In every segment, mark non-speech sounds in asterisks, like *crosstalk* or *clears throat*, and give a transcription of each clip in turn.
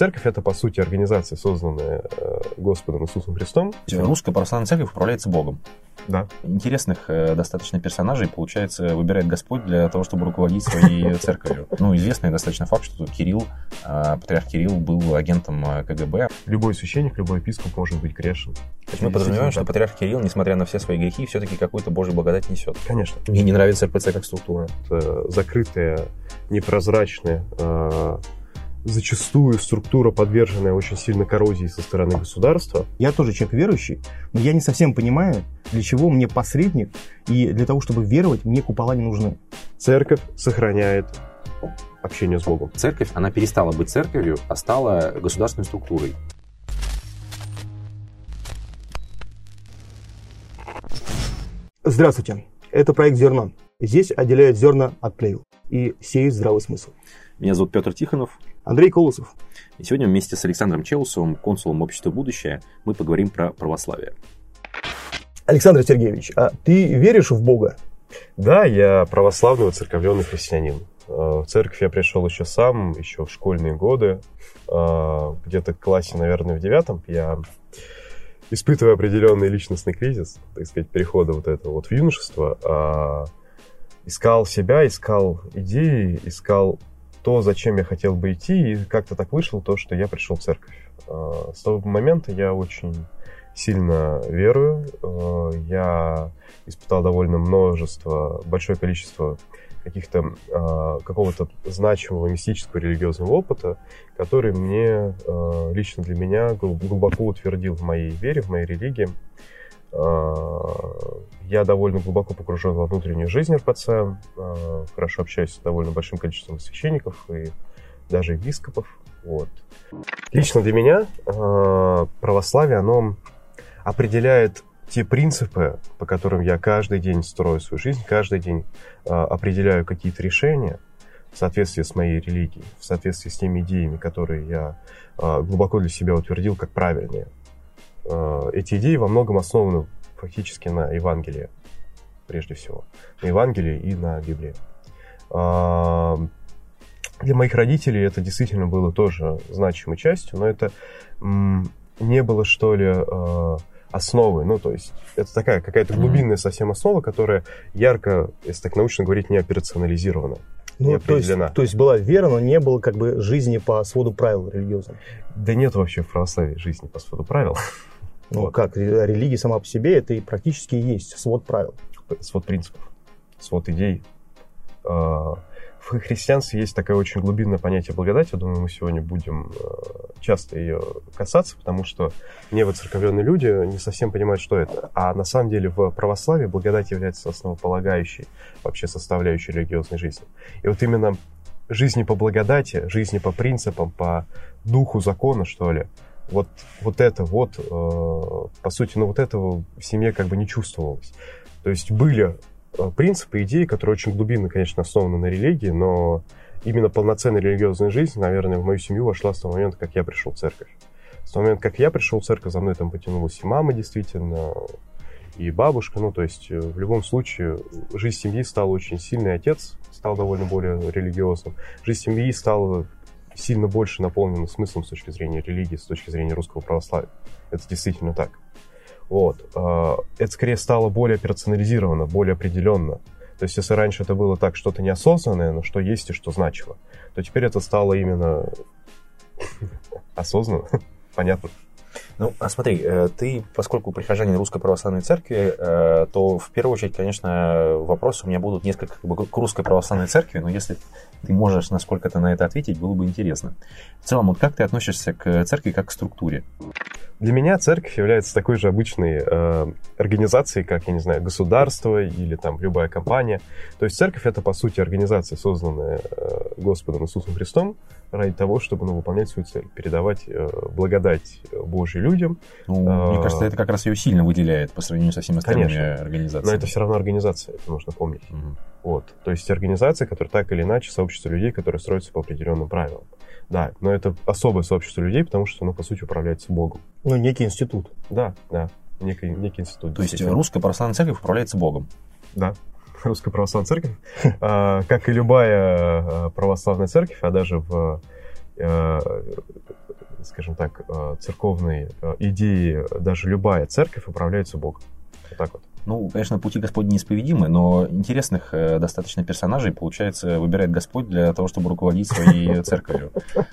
церковь это, по сути, организация, созданная э, Господом Иисусом Христом. Русская православная церковь управляется Богом. Да. Интересных э, достаточно персонажей, получается, выбирает Господь для того, чтобы руководить своей *laughs* церковью. Ну, известный достаточно факт, что Кирилл, э, патриарх Кирилл был агентом э, КГБ. Любой священник, любой епископ может быть грешен. То есть мы подразумеваем, что патриарх Кирилл, несмотря на все свои грехи, все-таки какую-то Божью благодать несет. Конечно. Мне не нравится РПЦ как структура. Это закрытая, непрозрачная, зачастую структура, подверженная очень сильно коррозии со стороны государства. Я тоже человек верующий, но я не совсем понимаю, для чего мне посредник, и для того, чтобы веровать, мне купола не нужны. Церковь сохраняет общение с Богом. Церковь, она перестала быть церковью, а стала государственной структурой. Здравствуйте, это проект «Зерно». Здесь отделяют зерна от плевел и сеют здравый смысл. Меня зовут Петр Тихонов. Андрей Колосов. И сегодня вместе с Александром Челусовым, консулом общества «Будущее», мы поговорим про православие. Александр Сергеевич, а ты веришь в Бога? Да, я православный воцерковленный христианин. Э, в церковь я пришел еще сам, еще в школьные годы. Э, где-то в классе, наверное, в девятом я испытывая определенный личностный кризис, так сказать, перехода вот этого вот в юношество, а, искал себя, искал идеи, искал то, зачем я хотел бы идти, и как-то так вышло то, что я пришел в церковь. А, с того момента я очень сильно верую. А, я испытал довольно множество, большое количество каких-то какого-то значимого мистического религиозного опыта, который мне лично для меня глубоко утвердил в моей вере, в моей религии. Я довольно глубоко погружен во внутреннюю жизнь РПЦ, а, хорошо общаюсь с довольно большим количеством священников и даже епископов. Вот. Лично для меня а, православие, оно определяет те принципы, по которым я каждый день строю свою жизнь, каждый день определяю какие-то решения в соответствии с моей религией, в соответствии с теми идеями, которые я глубоко для себя утвердил как правильные. Эти идеи во многом основаны фактически на Евангелие, прежде всего. На Евангелие и на Библии. А, для моих родителей это действительно было тоже значимой частью, но это не было, что ли, а, основы. Ну, то есть это такая какая-то глубинная совсем основа, которая ярко, если так научно говорить, не операционализирована. Ну, то есть, то есть была вера, но не было как бы жизни по своду правил религиозным. Да нет вообще в православии жизни по своду правил. Ну вот. как, религия сама по себе это и практически и есть свод правил. Свод принципов, свод идей. В христианстве есть такое очень глубинное понятие благодати. Я думаю, мы сегодня будем а, часто ее касаться, потому что невоцерковленные люди не совсем понимают, что это. А на самом деле в православии благодать является основополагающей вообще составляющей религиозной жизни. И вот именно жизни по благодати, жизни по принципам, по духу закона, что ли, вот, вот это вот, э, по сути, ну вот этого в семье как бы не чувствовалось. То есть были э, принципы, идеи, которые очень глубинно, конечно, основаны на религии, но именно полноценная религиозная жизнь, наверное, в мою семью вошла с того момента, как я пришел в церковь. С того момента, как я пришел в церковь, за мной там потянулась и мама, действительно, и бабушка. Ну, то есть, э, в любом случае, жизнь семьи стала очень сильной. Отец стал довольно более религиозным. Жизнь семьи стала сильно больше наполнено смыслом с точки зрения религии, с точки зрения русского православия. Это действительно так. Вот. А, это скорее стало более персонализировано, более определенно. То есть, если раньше это было так что-то неосознанное, но что есть и что значило, то теперь это стало именно *laughs* осознанно, понятно. Ну, а смотри, э, ты, поскольку прихожанин Русской Православной Церкви, э, то в первую очередь, конечно, вопросы у меня будут несколько как бы, к Русской Православной Церкви, но если ты можешь насколько-то на это ответить, было бы интересно. В целом, вот как ты относишься к церкви как к структуре? Для меня церковь является такой же обычной э, организацией, как, я не знаю, государство или там любая компания. То есть церковь это, по сути, организация, созданная э, Господом Иисусом Христом ради того, чтобы ну, выполнять свою цель, передавать э, благодать Божью людям. Ну, э, мне кажется, это как раз ее сильно выделяет по сравнению со всеми остальными Конечно, организациями. Но это все равно организация, это нужно помнить. Угу. Вот. То есть организация, которая так или иначе сообщество людей, которые строятся по определенным правилам. Да, но это особое сообщество людей, потому что оно, по сути, управляется Богом. Ну, некий институт. Да, да, некий, некий институт. То есть русская православная церковь управляется Богом? Да, русская православная церковь, *laughs* а, как и любая а, православная церковь, а даже в, а, скажем так, церковной идеи даже любая церковь управляется Богом. Вот так вот. Ну, конечно, пути Господни неисповедимы, но интересных э, достаточно персонажей, получается, выбирает Господь для того, чтобы руководить своей *laughs* церковью.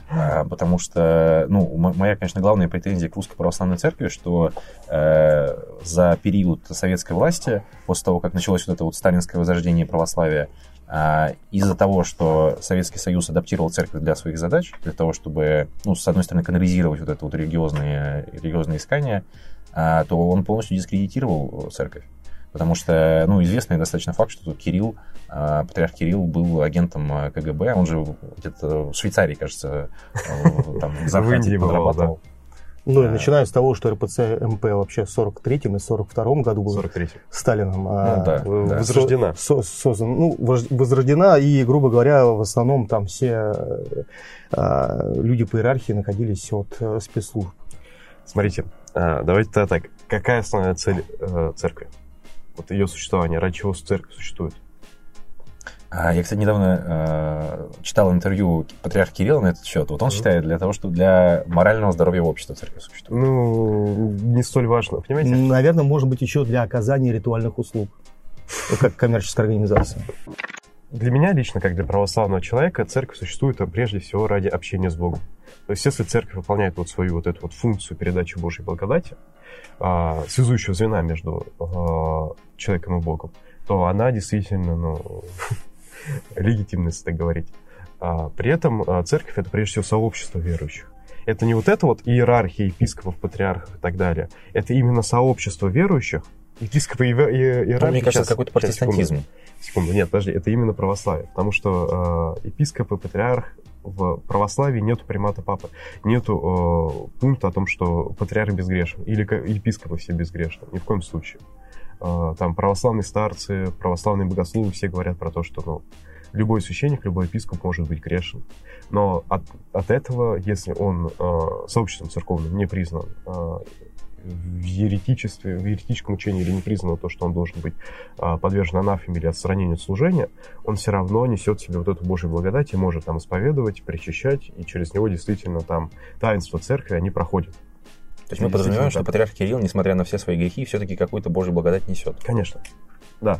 А, потому что, ну, моя, конечно, главная претензия к русской православной церкви, что э, за период советской власти, после того, как началось вот это вот сталинское возрождение православия, а, из-за того, что Советский Союз адаптировал церковь для своих задач, для того, чтобы, ну, с одной стороны, канализировать вот это вот религиозные, религиозные искания, а, то он полностью дискредитировал церковь. Потому что, ну, известный достаточно факт, что тут Кирилл, а, патриарх Кирилл был агентом КГБ, он же где-то в Швейцарии, кажется, там *laughs* в Индии подрабатывал. Ну, и начиная с того, что РПЦ МП вообще в 43-м и 42-м году был 43 Сталином ну, да, возрождена. Со, создан, ну, возрождена, и, грубо говоря, в основном там все а, люди по иерархии находились от а, спецслужб. Смотрите, а, давайте тогда так. Какая основная цель а, церкви? Вот ее существование, ради чего церковь существует? А, я, кстати, недавно э, читал интервью патриарха Кирилла на этот счет. Вот он mm-hmm. считает для того, что для морального здоровья общества церковь существует. Ну, не столь важно, понимаете? Наверное, может быть, еще для оказания ритуальных услуг, ну, как коммерческая организация. Для меня лично, как для православного человека, церковь существует прежде всего ради общения с Богом. То есть, если церковь выполняет вот свою вот эту вот функцию передачи Божьей благодати, а, связующего звена между а, человеком и Богом, то она действительно, ну, *laughs* легитимность, так говорить. А, при этом а, церковь это прежде всего сообщество верующих. Это не вот это вот иерархия епископов, патриархов и так далее. Это именно сообщество верующих. Епископы и иерархи... Ну, мне кажется, какой-то протестантизм. Секунду, секунду. Нет, подожди, это именно православие. Потому что э, епископ и патриарх в православии нету примата папы. Нету э, пункта о том, что патриарх безгрешен. Или епископы все безгрешны. Ни в коем случае. А, там православные старцы, православные богословы все говорят про то, что ну, любой священник, любой епископ может быть грешен. Но от, от этого, если он э, сообществом церковным не признан э, в еретичестве, в еретическом учении или не признано то, что он должен быть э, подвержен анафеме или отстранению от служения, он все равно несет в себе вот эту Божью благодать и может там исповедовать, причащать, и через него действительно там таинство церкви, они проходят. То есть мы подразумеваем, что патриарх Кирилл, несмотря на все свои грехи, все-таки какую-то Божью благодать несет. Конечно. Да.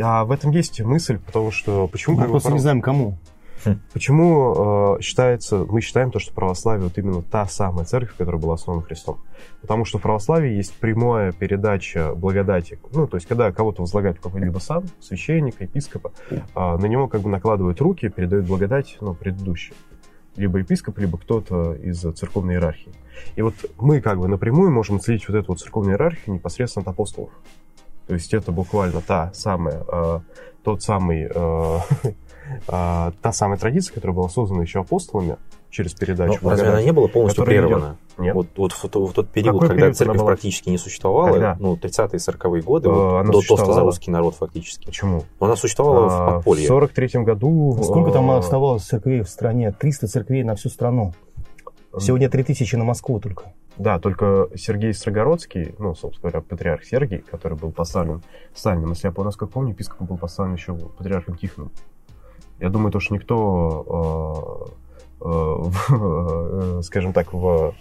А в этом есть мысль, потому что почему... Мы просто не знаем, кому. *laughs* Почему э, считается, мы считаем то, что православие вот именно та самая церковь, которая была основана Христом? Потому что в православии есть прямая передача благодати. Ну, то есть, когда кого-то возлагают какой-либо сан, священника, епископа, э, на него как бы накладывают руки, передают благодать, ну, предыдущей либо епископ, либо кто-то из церковной иерархии. И вот мы как бы напрямую можем отследить вот эту вот церковную иерархию непосредственно от апостолов. То есть это буквально та самая, э, тот самый, э, *laughs* э, та самая традиция, которая была создана еще апостолами, через передачу. Но разве она не была полностью прервана? Нет. Вот, вот в, в тот период, Какой когда период церковь была... практически не существовала, когда? ну, 30-е, 40-е годы, э, вот, до тоста за русский народ фактически. Почему? Но она существовала а, в подполье. В 43-м году... Сколько там оставалось церквей в стране? 300 церквей на всю страну. Сегодня 3000 на Москву только. Да, только Сергей Строгородский, ну, собственно говоря, патриарх Сергий, который был поставлен Сталином, если я, насколько помню, епископом был поставлен еще патриархом Тихоном. Я думаю, то, что никто э, Э, *laughs* скажем так, в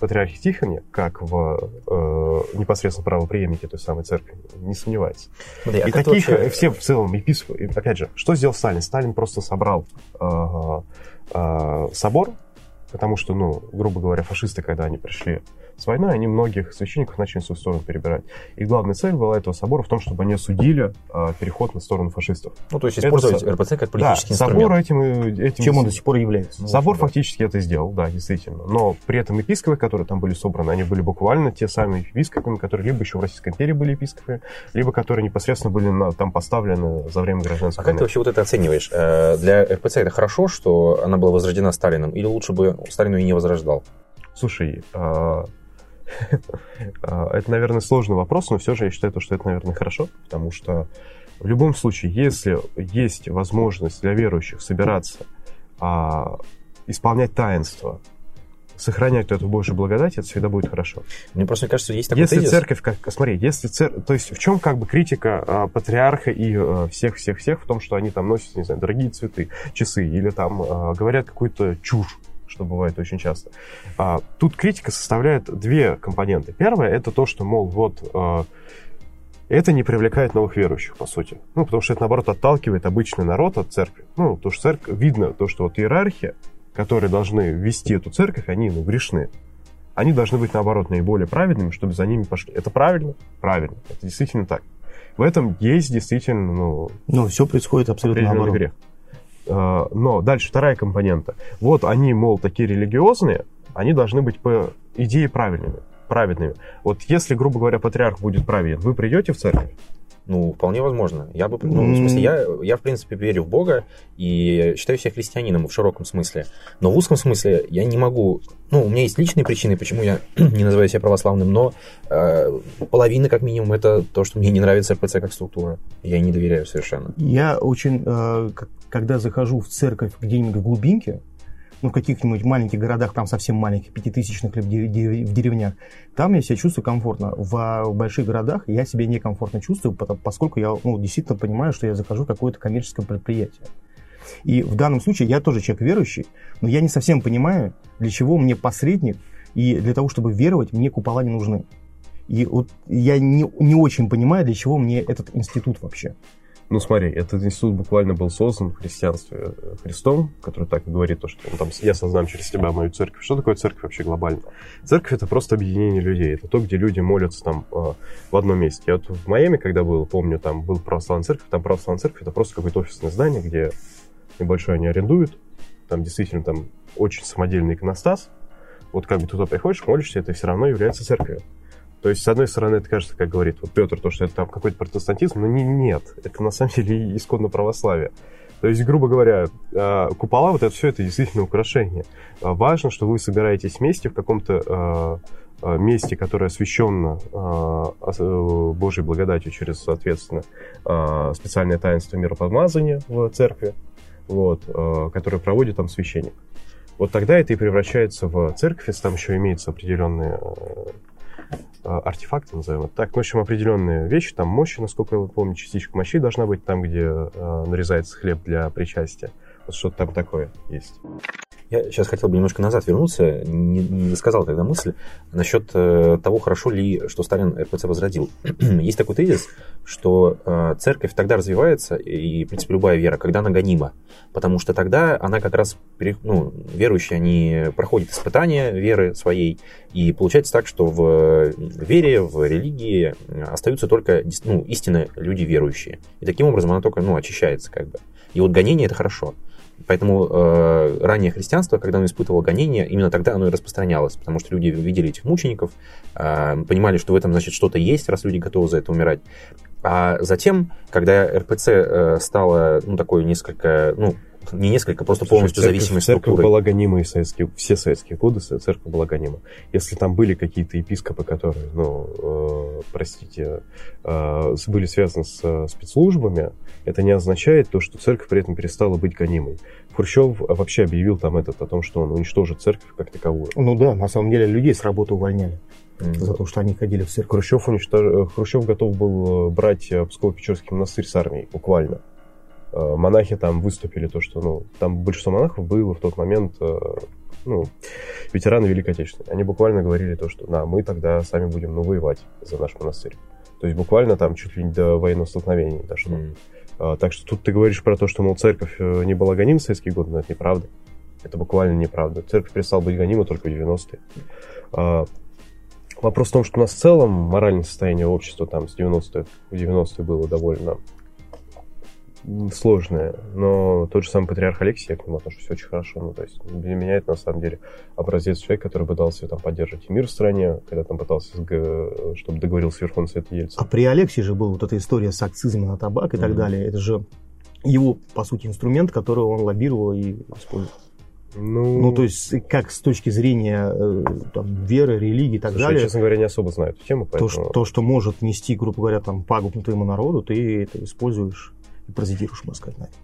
патриархе Тихоне, как в э, непосредственно правоприемнике той самой церкви, не сомневается. Смотри, а и таких вообще... все в целом епископы, опять же, что сделал Сталин? Сталин просто собрал э, э, собор, потому что, ну, грубо говоря, фашисты, когда они пришли с войной они многих священников начали в свою сторону перебирать. И главная цель была этого собора в том, чтобы они осудили а, переход на сторону фашистов. Ну, то есть использовать это, РПЦ как политический да, инструмент. собор этим, этим... Чем он до сих пор является. Ну, собор ну, фактически это сделал, да, действительно. Но при этом епископы, которые там были собраны, они были буквально те самые епископы, которые либо еще в Российской империи были епископы, либо которые непосредственно были на, там поставлены за время гражданской а войны. как ты вообще вот это оцениваешь? Э, для РПЦ это хорошо, что она была возрождена Сталином, или лучше бы Сталину и не возрождал? Слушай, а, *laughs* А, это, наверное, сложный вопрос, но все же я считаю, что это, наверное, хорошо, потому что в любом случае, если есть возможность для верующих собираться, а, исполнять таинство, сохранять эту Божью благодать, это всегда будет хорошо. Мне просто кажется, есть такой Если тезис... церковь, как, смотри, если церковь, то есть в чем как бы критика а, патриарха и всех-всех-всех в том, что они там носят, не знаю, дорогие цветы, часы, или там а, говорят какую-то чушь, что бывает очень часто. А, тут критика составляет две компоненты. Первое это то, что, мол, вот а, это не привлекает новых верующих, по сути. Ну, потому что это, наоборот, отталкивает обычный народ от церкви. Ну, потому что церковь, видно то, что вот иерархия, которые должны вести эту церковь, они, ну, грешны. Они должны быть, наоборот, наиболее праведными, чтобы за ними пошли. Это правильно? Правильно. Это действительно так. В этом есть действительно, ну... Ну, все происходит абсолютно наоборот. грех. А, но дальше вторая компонента. Вот они, мол, такие религиозные, они должны быть по идее правильными, праведными. Вот если, грубо говоря, патриарх будет праведен, вы придете в церковь? Ну, вполне возможно. Я бы, ну, в смысле, я, я, в принципе, верю в Бога и считаю себя христианином в широком смысле. Но в узком смысле я не могу... Ну, у меня есть личные причины, почему я *clears throat* не называю себя православным, но э, половина, как минимум, это то, что мне не нравится РПЦ как структура. Я не доверяю совершенно. Я очень... Э, когда захожу в церковь где-нибудь в глубинке, ну, в каких-нибудь маленьких городах, там совсем маленьких, пятитысячных или в деревнях, там я себя чувствую комфортно. В, больших городах я себя некомфортно чувствую, поскольку я ну, действительно понимаю, что я захожу в какое-то коммерческое предприятие. И в данном случае я тоже человек верующий, но я не совсем понимаю, для чего мне посредник, и для того, чтобы веровать, мне купола не нужны. И вот я не, не очень понимаю, для чего мне этот институт вообще. Ну, смотри, этот институт буквально был создан в христианстве э, Христом, который так и говорит, то, что он там, я создам через тебя мою церковь. Что такое церковь вообще глобально? Церковь — это просто объединение людей. Это то, где люди молятся там э, в одном месте. Я вот в Майами, когда был, помню, там был православная церковь, там православная церковь — это просто какое-то офисное здание, где небольшое они арендуют. Там действительно там очень самодельный иконостас. Вот как бы туда приходишь, молишься, это все равно является церковью. То есть, с одной стороны, это кажется, как говорит вот Петр, то, что это там какой-то протестантизм, но не, нет, это на самом деле исконно православие. То есть, грубо говоря, а, купола, вот это все, это действительно украшение. А, важно, что вы собираетесь вместе в каком-то а, месте, которое освящено Божьей благодатью через, соответственно, специальное таинство миропомазания в церкви, вот, которое проводит там священник. Вот тогда это и превращается в церковь, если там еще имеются определенные Э, артефакты, назовем это так. В общем, определенные вещи, там мощи, насколько я помню, частичка мощи должна быть там, где э, нарезается хлеб для причастия. Вот что-то там такое есть. Я сейчас хотел бы немножко назад вернуться, не, не сказал тогда мысль насчет э, того, хорошо ли, что Сталин РПЦ возродил. *clears throat* Есть такой тезис, что э, церковь тогда развивается, и, в принципе, любая вера, когда она гонима. Потому что тогда она как раз, ну, верующие, они проходят испытания веры своей, и получается так, что в вере, в религии остаются только ну, истинно люди верующие. И таким образом она только ну, очищается как бы. И вот гонение это хорошо. Поэтому э, раннее христианство, когда оно испытывало гонения, именно тогда оно и распространялось, потому что люди видели этих мучеников, э, понимали, что в этом, значит, что-то есть, раз люди готовы за это умирать. А затем, когда РПЦ э, стало, ну, такой несколько, ну, не несколько, просто полностью церковь, зависимой церковь структурой. была гонима и советские, все советские годы церковь была гонима. Если там были какие-то епископы, которые, ну, э, простите, э, были связаны с э, спецслужбами, это не означает то, что церковь при этом перестала быть гонимой. Хрущев вообще объявил там этот о том, что он уничтожит церковь как таковую. Ну да, на самом деле людей с работы увольняли. Mm-hmm. За то, что они ходили в церковь. Хрущев, уничтож... Э, Хрущев готов был э, брать Псково-Печорский монастырь с армией, буквально. Монахи там выступили, то, что, ну, там большинство монахов было в тот момент, ну, ветераны Великой Отечественной. Они буквально говорили то, что, да, мы тогда сами будем, ну, воевать за наш монастырь. То есть буквально там чуть ли не до военного столкновения дошло. Mm. А, так что тут ты говоришь про то, что, мол, церковь э, не была гонима в советские годы, но это неправда. Это буквально неправда. Церковь перестала быть гонима только в 90-е. А, вопрос в том, что у нас в целом моральное состояние общества там с 90-х, в 90-е было довольно сложная, но тот же самый патриарх Алексей, я к нему отношусь очень хорошо. Ну, то есть для меня это на самом деле образец человека, который пытался там поддерживать мир в стране, когда там пытался, чтобы договорился Верховный Совет Ельцин. А при Алексее же была вот эта история с акцизами на табак и mm-hmm. так далее. Это же его, по сути, инструмент, который он лоббировал и использовал. Ну, ну, то есть, как с точки зрения э, там, веры, религии и так Слушай, далее. Я, честно говоря, не особо знаю эту тему. Поэтому... То, что, то, что может нести, грубо говоря, там, пагубно твоему народу, ты это используешь и паразитируешь, можно сказать, на этом.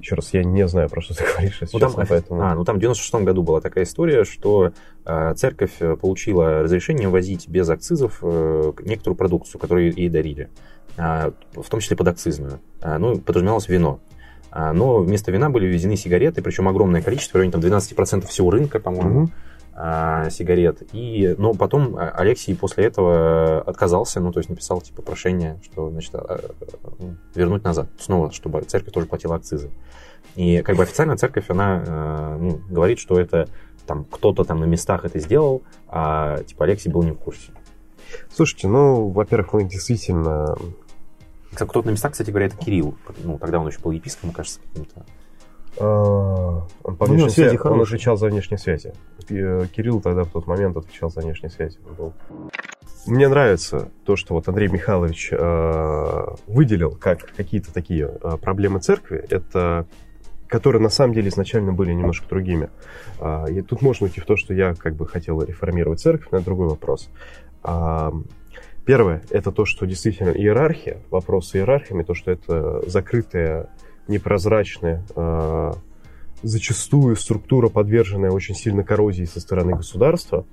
Еще раз, я не знаю, про что ты *laughs* говоришь, если ну, честно, там, поэтому... А, ну там в 96 году была такая история, что э, церковь получила разрешение возить без акцизов э, некоторую продукцию, которую ей дарили, э, в том числе подакцизную. Э, ну, подразумевалось вино. А, но вместо вина были ввезены сигареты, причем огромное количество, в районе там, 12% всего рынка, по-моему, Мгм. А, сигарет. И, но потом а, Алексей после этого отказался, ну, то есть написал типа прошение, что, значит, а, а, вернуть назад, снова, чтобы церковь тоже платила акцизы. И как бы официально церковь, она а, ну, говорит, что это там кто-то там на местах это сделал, а типа Алексей был не в курсе. Слушайте, ну, во-первых, мы действительно... Кто-то на местах, кстати говоря, это Кирилл. Ну, тогда он еще был епископом, кажется, каким-то. А, Он, по внешней связи связи, он отвечал за внешние связи. Э, Кирилл тогда в тот момент отвечал за внешние связи. Он был. Мне нравится то, что вот Андрей Михайлович э, выделил как какие-то такие э, проблемы церкви. Это которые на самом деле изначально были немножко другими. А, И тут можно уйти в то, что я как бы хотел реформировать церковь, но это другой вопрос. А, Первое, это то, что действительно иерархия, вопрос с иерархиями, то, что это закрытая, непрозрачная, а, зачастую структура, подверженная очень сильно коррозии со стороны государства.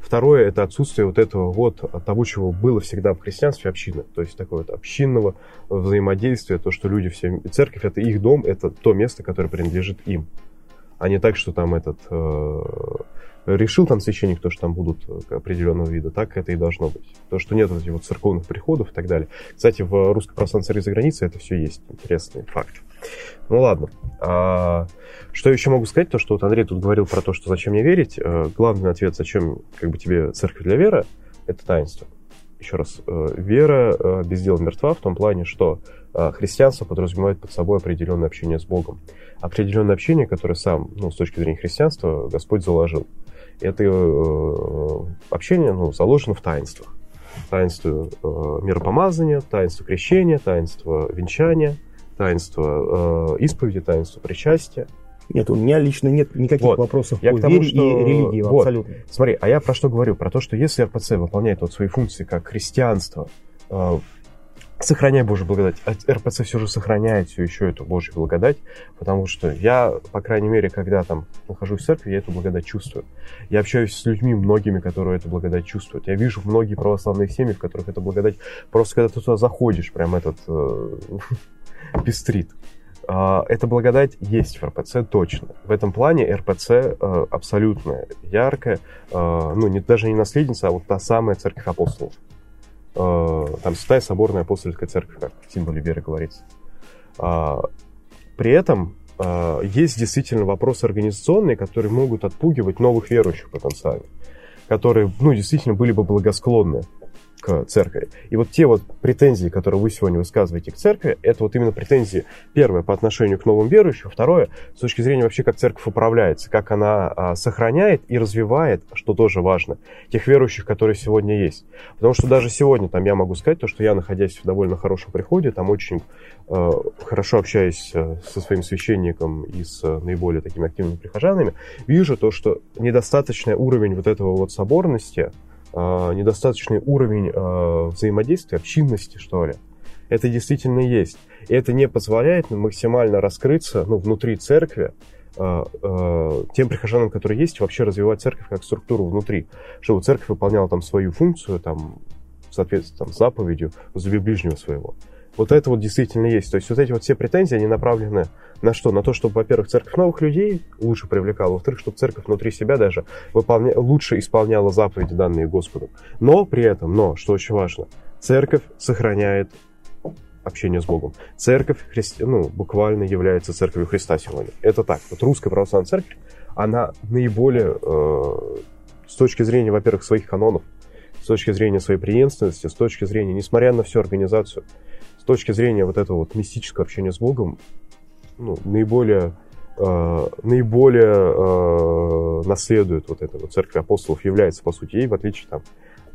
Второе – это отсутствие вот этого вот того, чего было всегда в христианстве общины. То есть такое вот общинного взаимодействия, то, что люди все... Церковь – это их дом, это то место, которое принадлежит им. А не так, что там этот... решил там священник, то, что там будут э, определенного вида, так это и должно быть. То, что нет вот этих вот церковных приходов и так далее. Кстати, в православной церкви за границей это все есть. Интересный факт. Ну ладно. А, что я еще могу сказать, то, что вот Андрей тут говорил про то, что зачем мне верить. Э, главный ответ, зачем как бы тебе церковь для веры, это таинство. Еще раз, э, вера без дела мертва в том плане, что христианство подразумевает под собой определенное общение с Богом. Определенное общение, которое сам, ну, с точки зрения христианства, Господь заложил. Это э, общение ну, заложено в таинствах. Таинство э, миропомазания, таинство крещения, таинство венчания, таинство э, исповеди, таинство причастия. Нет, у меня лично нет никаких Вот. вопросов Я по к тому, вере что- и религии вот. абсолютно. Смотри, а я про что говорю? Про то, что если РПЦ выполняет вот свои функции как христианство, сохраняя Божью благодать, а РПЦ все же сохраняет все еще эту Божью благодать, потому что я, по крайней мере, когда там нахожусь в церкви, я эту благодать чувствую. Я общаюсь с людьми, многими, которые эту благодать чувствуют. Я вижу многие православные семьи, в которых эта благодать, просто когда ты туда заходишь, прям этот э, *laughs* пестрит. А, Эта благодать есть в РПЦ точно. В этом плане РПЦ э, абсолютно яркая, э, ну, не, даже не наследница, а вот та самая церковь апостолов. Э, Там Святая Соборная Апостольская Церковь, как в символе веры говорится. А, При этом э, есть действительно вопросы организационные, которые могут отпугивать новых верующих потенциально, которые, ну, действительно были бы благосклонны к церкви. И вот те вот претензии, которые вы сегодня высказываете к церкви, это вот именно претензии, первое, по отношению к новым верующим, второе, с точки зрения вообще, как церковь управляется, как она а, сохраняет и развивает, что тоже важно, тех верующих, которые сегодня есть. Потому что даже сегодня там я могу сказать то, что я, находясь в довольно хорошем приходе, там очень э, хорошо общаюсь э, со своим священником и с э, наиболее такими активными прихожанами, вижу то, что недостаточный уровень вот этого вот соборности, недостаточный уровень э, взаимодействия, общинности, что ли, это действительно есть. И это не позволяет максимально раскрыться ну, внутри церкви, э, тем прихожанам, которые есть, вообще развивать церковь как структуру внутри, чтобы церковь выполняла там свою функцию, там, в соответствии там, заповедью, возлюби ближнего своего. Вот это вот действительно есть. То есть вот эти вот все претензии, они направлены на что? На то, чтобы, во-первых, церковь новых людей лучше привлекала, во-вторых, чтобы церковь внутри себя даже выполня... лучше исполняла заповеди, данные Господом. Но при этом, но, что очень важно, церковь сохраняет общение с Богом. Церковь христи... ну, буквально является церковью Христа сегодня. Это так. Вот русская православная церковь, она наиболее э, с точки зрения, во-первых, своих канонов, с точки зрения своей преемственности, с точки зрения, несмотря на всю организацию, с точки зрения вот этого вот мистического общения с Богом, ну, наиболее, э, наиболее э, наследует вот эта вот. Церковь апостолов, является, по сути, ей, в отличие, там,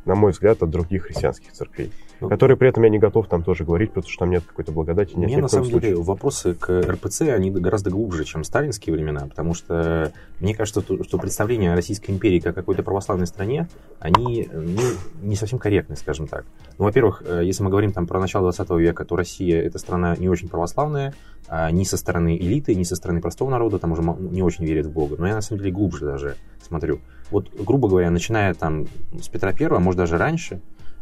на мой взгляд, от других христианских церквей. Ну, которые при этом я не готов там тоже говорить, потому что там нет какой-то благодати. У Нет, меня ни на самом деле случае. вопросы к РПЦ, они гораздо глубже, чем сталинские времена, потому что мне кажется, что представления о Российской империи как какой-то православной стране, они ну, не совсем корректны, скажем так. Ну, во-первых, э, если мы говорим там про начало 20 века, то Россия это страна не очень православная, а, ни со стороны элиты, ни со стороны простого народа, там уже не очень верят в Бога. Но я на самом деле глубже даже смотрю. Вот, грубо говоря, начиная там с Петра Первого, а может даже раньше,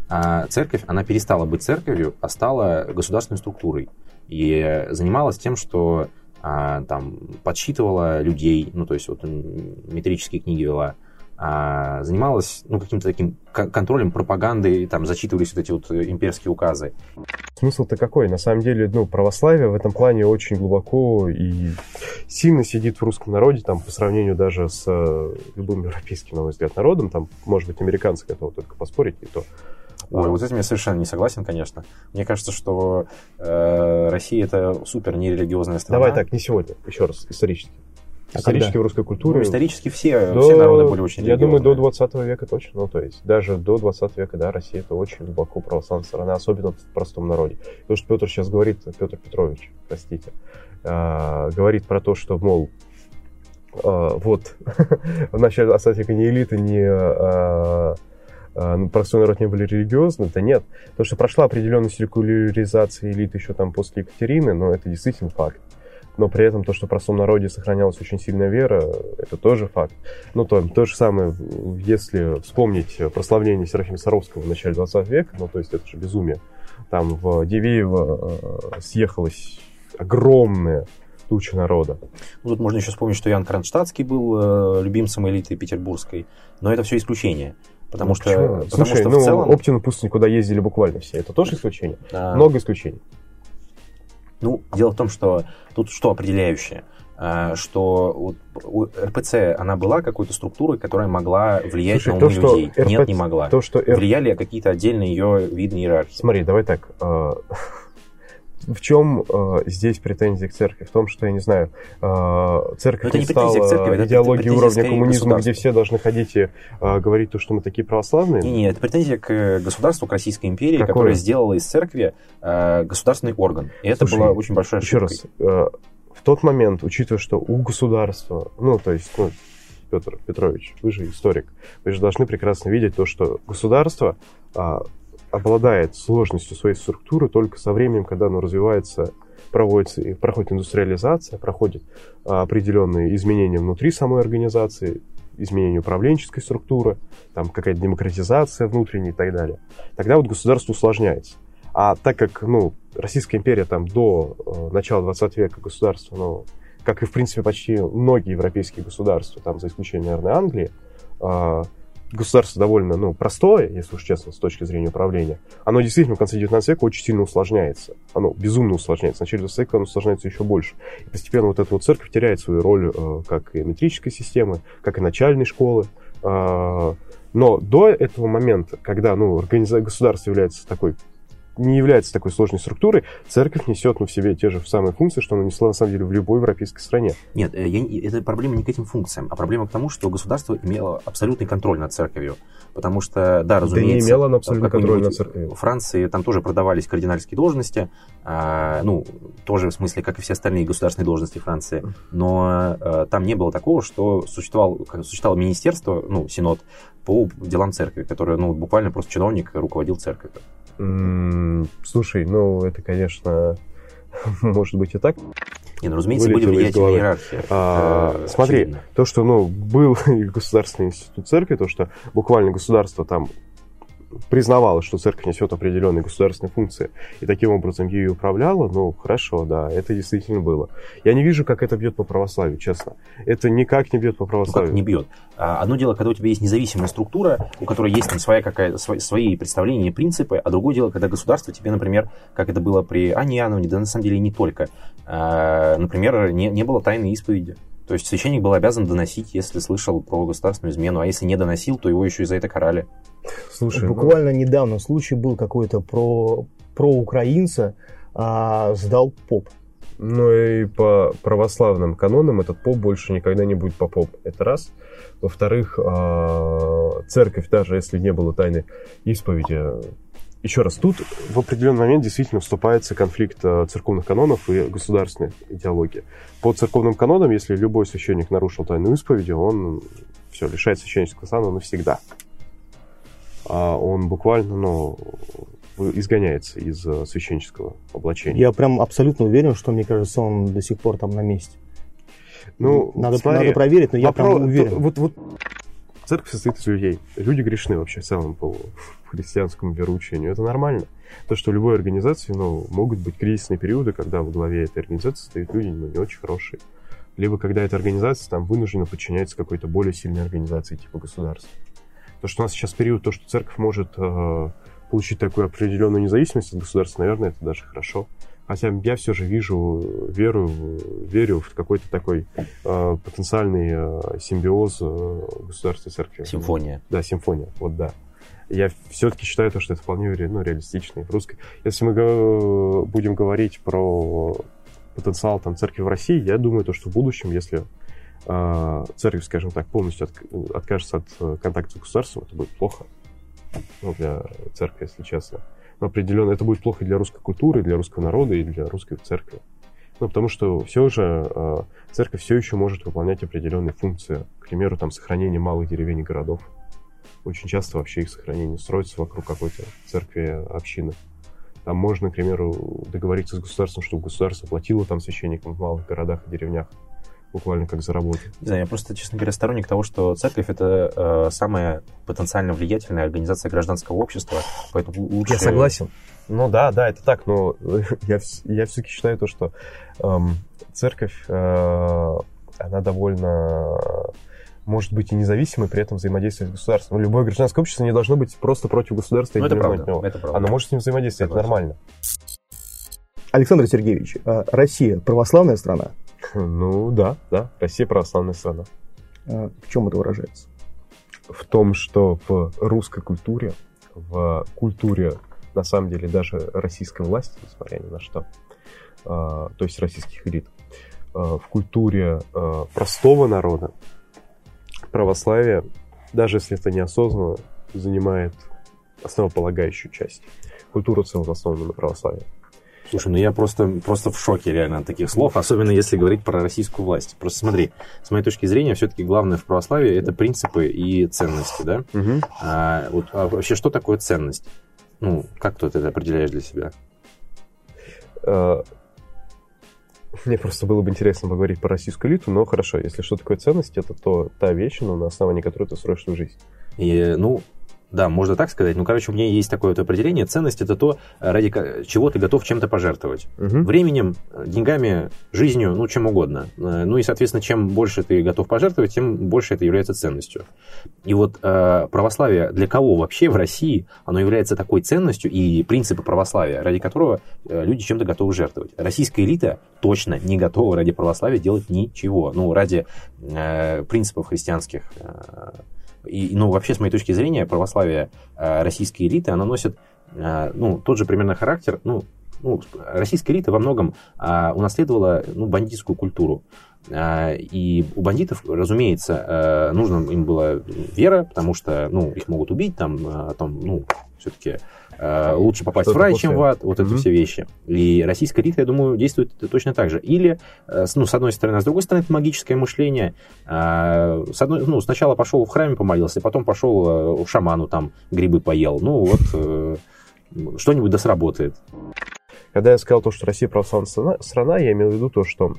а церковь, она перестала быть церковью, а стала государственной структурой. И занималась тем, что а, там подсчитывала людей, ну, то есть вот метрические книги вела, а, занималась ну, каким-то таким контролем пропаганды, там зачитывались вот эти вот имперские указы. Смысл-то какой? На самом деле, ну, православие в этом плане очень глубоко и сильно сидит в русском народе, там, по сравнению даже с э, любым европейским, на мой взгляд, народом, там, может быть, американцы готовы только поспорить, и то. Ой, вот с этим я совершенно не согласен, конечно. Мне кажется, что э, Россия это супер нерелигиозная страна. Давай так, не сегодня, еще раз, исторически. А исторически когда? в русской культуре... Ну, исторически все, до, все народы были очень Я думаю, до 20 века точно. Ну, то есть, даже до 20 века, да, Россия это очень глубоко православная страна, особенно в простом народе. То, что Петр сейчас говорит, Петр Петрович, простите, э, говорит про то, что, мол, э, вот, в 20 века ни элиты, ни э, э, простой народ не были религиозны, да нет. То, что прошла определенная секуляризация элит еще там после Екатерины, но это действительно факт но при этом то, что в простом народе сохранялась очень сильная вера, это тоже факт. Ну, то, то же самое, если вспомнить прославление Серафима Саровского в начале 20 века, ну, то есть это же безумие. Там в Дивеево э, съехалась огромная туча народа. Ну, тут можно еще вспомнить, что Ян Кронштадтский был э, любимцем элиты петербургской, но это все исключение. Потому ну, что, потому Слушай, что ну, в целом... Оптин пусть никуда ездили буквально все. Это тоже исключение? Да. Много исключений. Ну, дело в том, что тут что определяющее? А, что у РПЦ она была какой-то структурой, которая могла влиять Слушай, на умы то, людей. РПЦ, Нет, не могла. То, что. Влияли какие-то отдельные ее виды иерархии. Смотри, давай так. В чем э, здесь претензия к церкви? В том, что, я не знаю, э, церковь не, стала церкви, идеологией уровня коммунизма, где все должны ходить и э, говорить то, что мы такие православные? Не, не, это претензия к государству, к Российской империи, Какое? которое сделало из церкви э, государственный орган. И это Слушай, была очень большая ошибка. Еще раз, э, в тот момент, учитывая, что у государства, ну, то есть, ну, Петр Петрович, вы же историк, вы же должны прекрасно видеть то, что государство а, обладает сложностью своей структуры только со временем, когда оно развивается, проводится, проходит индустриализация, проходит а, определенные изменения внутри самой организации, изменение управленческой структуры, там какая-то демократизация внутренняя и так далее. Тогда вот государство усложняется. А так как, ну, Российская империя там до э, начала 20 века государство, ну, как и, в принципе, почти многие европейские государства, там, за исключением, наверное, Англии, э, государство довольно ну, простое, если уж честно, с точки зрения управления, оно действительно в конце 19 века очень сильно усложняется. Оно безумно усложняется. В начале 20 века оно усложняется еще больше. И постепенно вот эта вот церковь теряет свою роль э, как и метрической системы, как и начальной школы. Э, но до этого момента, когда ну, организа... государство является такой не является такой сложной структурой, церковь несет ну, в себе те же самые функции, что она несла на самом деле в любой европейской стране. Нет, э, я, это проблема не к этим функциям, а проблема к тому, что государство имело абсолютный контроль над церковью. Потому что, да, разумеется... Да не имело абсолютный контроль над церковью. В Франции там тоже продавались кардинальские должности, а, ну, тоже в смысле, как и все остальные государственные должности Франции, но а, там не было такого, что существовал, существовало министерство, ну, синод, по делам церкви, которое, ну, буквально просто чиновник руководил церковью. Слушай, ну это, конечно, *laughs* может быть и так. Не, ну, разумеется, были влиятельные иерархии. А, смотри, то, что, ну, был *laughs* государственный институт церкви, то, что буквально государство там признавала, что церковь несет определенные государственные функции, и таким образом ею управляла, ну, хорошо, да, это действительно было. Я не вижу, как это бьет по православию, честно. Это никак не бьет по православию. Ну, как не бьет? А, одно дело, когда у тебя есть независимая структура, у которой есть там своя какая свои, представления и принципы, а другое дело, когда государство тебе, например, как это было при Анне Иоанновне, да на самом деле не только, а, например, не, не было тайной исповеди. То есть священник был обязан доносить, если слышал про государственную измену, а если не доносил, то его еще и за это карали. Слушай, буквально ну... недавно случай был какой-то про, про украинца а, сдал поп. Ну и по православным канонам этот поп больше никогда не будет попом. Это раз. Во-вторых, а, церковь, даже если не было тайны исповеди, еще раз, тут в определенный момент действительно вступается конфликт э, церковных канонов и государственной идеологии. По церковным канонам, если любой священник нарушил тайную исповедь, он все, лишает священнического сана навсегда. А он буквально, ну, изгоняется из э, священнического облачения. Я прям абсолютно уверен, что, мне кажется, он до сих пор там на месте. Ну, надо, смотри, надо проверить, но я прям уверен. Вот, вот Церковь состоит из людей. Люди грешны вообще в целом по христианскому вероучению. Это нормально. То, что у любой организации ну, могут быть кризисные периоды, когда во главе этой организации стоят люди ну, не очень хорошие. Либо когда эта организация там вынуждена подчиняется какой-то более сильной организации типа государства. То, что у нас сейчас период, то, что церковь может э, получить такую определенную независимость от государства, наверное, это даже хорошо. Хотя я все же вижу, веру, верю в какой-то такой э, потенциальный э, симбиоз э, государства и церкви. Симфония. Да, симфония, вот да. Я все-таки считаю, то, что это вполне ну, реалистично и в русской. Если мы будем говорить про потенциал там, церкви в России, я думаю, то, что в будущем, если э, церковь, скажем так, полностью от, откажется от э, контакта с государством, это будет плохо ну, для церкви, если честно но определенно это будет плохо для русской культуры, для русского народа и для русской церкви. Ну, потому что все же э, церковь все еще может выполнять определенные функции. К примеру, там, сохранение малых деревень и городов. Очень часто вообще их сохранение строится вокруг какой-то церкви, общины. Там можно, к примеру, договориться с государством, чтобы государство платило там священникам в малых городах и деревнях буквально как заработать. Не знаю, я просто, честно говоря, сторонник того, что церковь это э, самая потенциально влиятельная организация гражданского общества, поэтому лучше... Я согласен. Ну да, да, это так, но *laughs* я, я все-таки считаю то, что эм, церковь, э, она довольно может быть и независимой, при этом взаимодействовать с государством. Ну, любое гражданское общество не должно быть просто против государства. Ну, это правда, это правда. Оно может с ним взаимодействовать, это нормально. Александр Сергеевич, а Россия православная страна? Ну да, да, Россия православная страна. А в чем это выражается? В том, что в русской культуре, в культуре, на самом деле, даже российской власти, несмотря ни на что, а, то есть российских элит, а, в культуре простого народа православие, даже если это неосознанно, занимает основополагающую часть. Культура в целом основана на православии. Слушай, ну я просто, просто в шоке реально от таких слов, особенно если говорить про российскую власть. Просто смотри, с моей точки зрения, все-таки главное в православии это принципы и ценности, да? Угу. А, вот, а вообще, что такое ценность? Ну, как ты это определяешь для себя? А, мне просто было бы интересно поговорить про российскую элиту, но хорошо, если что такое ценность, это то та вещь, ну, на основании которой ты строишь свою жизнь. И, ну, да, можно так сказать. Ну, короче, у меня есть такое вот определение. Ценность это то, ради чего ты готов чем-то пожертвовать. Угу. Временем, деньгами, жизнью, ну, чем угодно. Э, ну и, соответственно, чем больше ты готов пожертвовать, тем больше это является ценностью. И вот э, православие для кого вообще в России оно является такой ценностью и принципы православия, ради которого э, люди чем-то готовы жертвовать. Российская элита точно не готова ради православия делать ничего. Ну, ради э, принципов христианских э, и, ну, вообще, с моей точки зрения, православие э, российской элиты, оно носит, э, ну, тот же примерно характер, ну, ну, российская элита во многом а, унаследовала ну, бандитскую культуру. А, и у бандитов, разумеется, а, нужна им была вера, потому что ну, их могут убить, там, а, там ну, все-таки Э, лучше попасть в рай, чем в ад, вот mm-hmm. это все вещи. И российская элита, я думаю, действует точно так же. Или, э, ну, с одной стороны, а с другой стороны, это магическое мышление. Э, с одной, ну, сначала пошел в храме помолился, потом пошел в шаману, там, грибы поел. Ну, вот, что-нибудь да сработает. Когда я сказал то, что Россия православная страна, я имел в виду то, что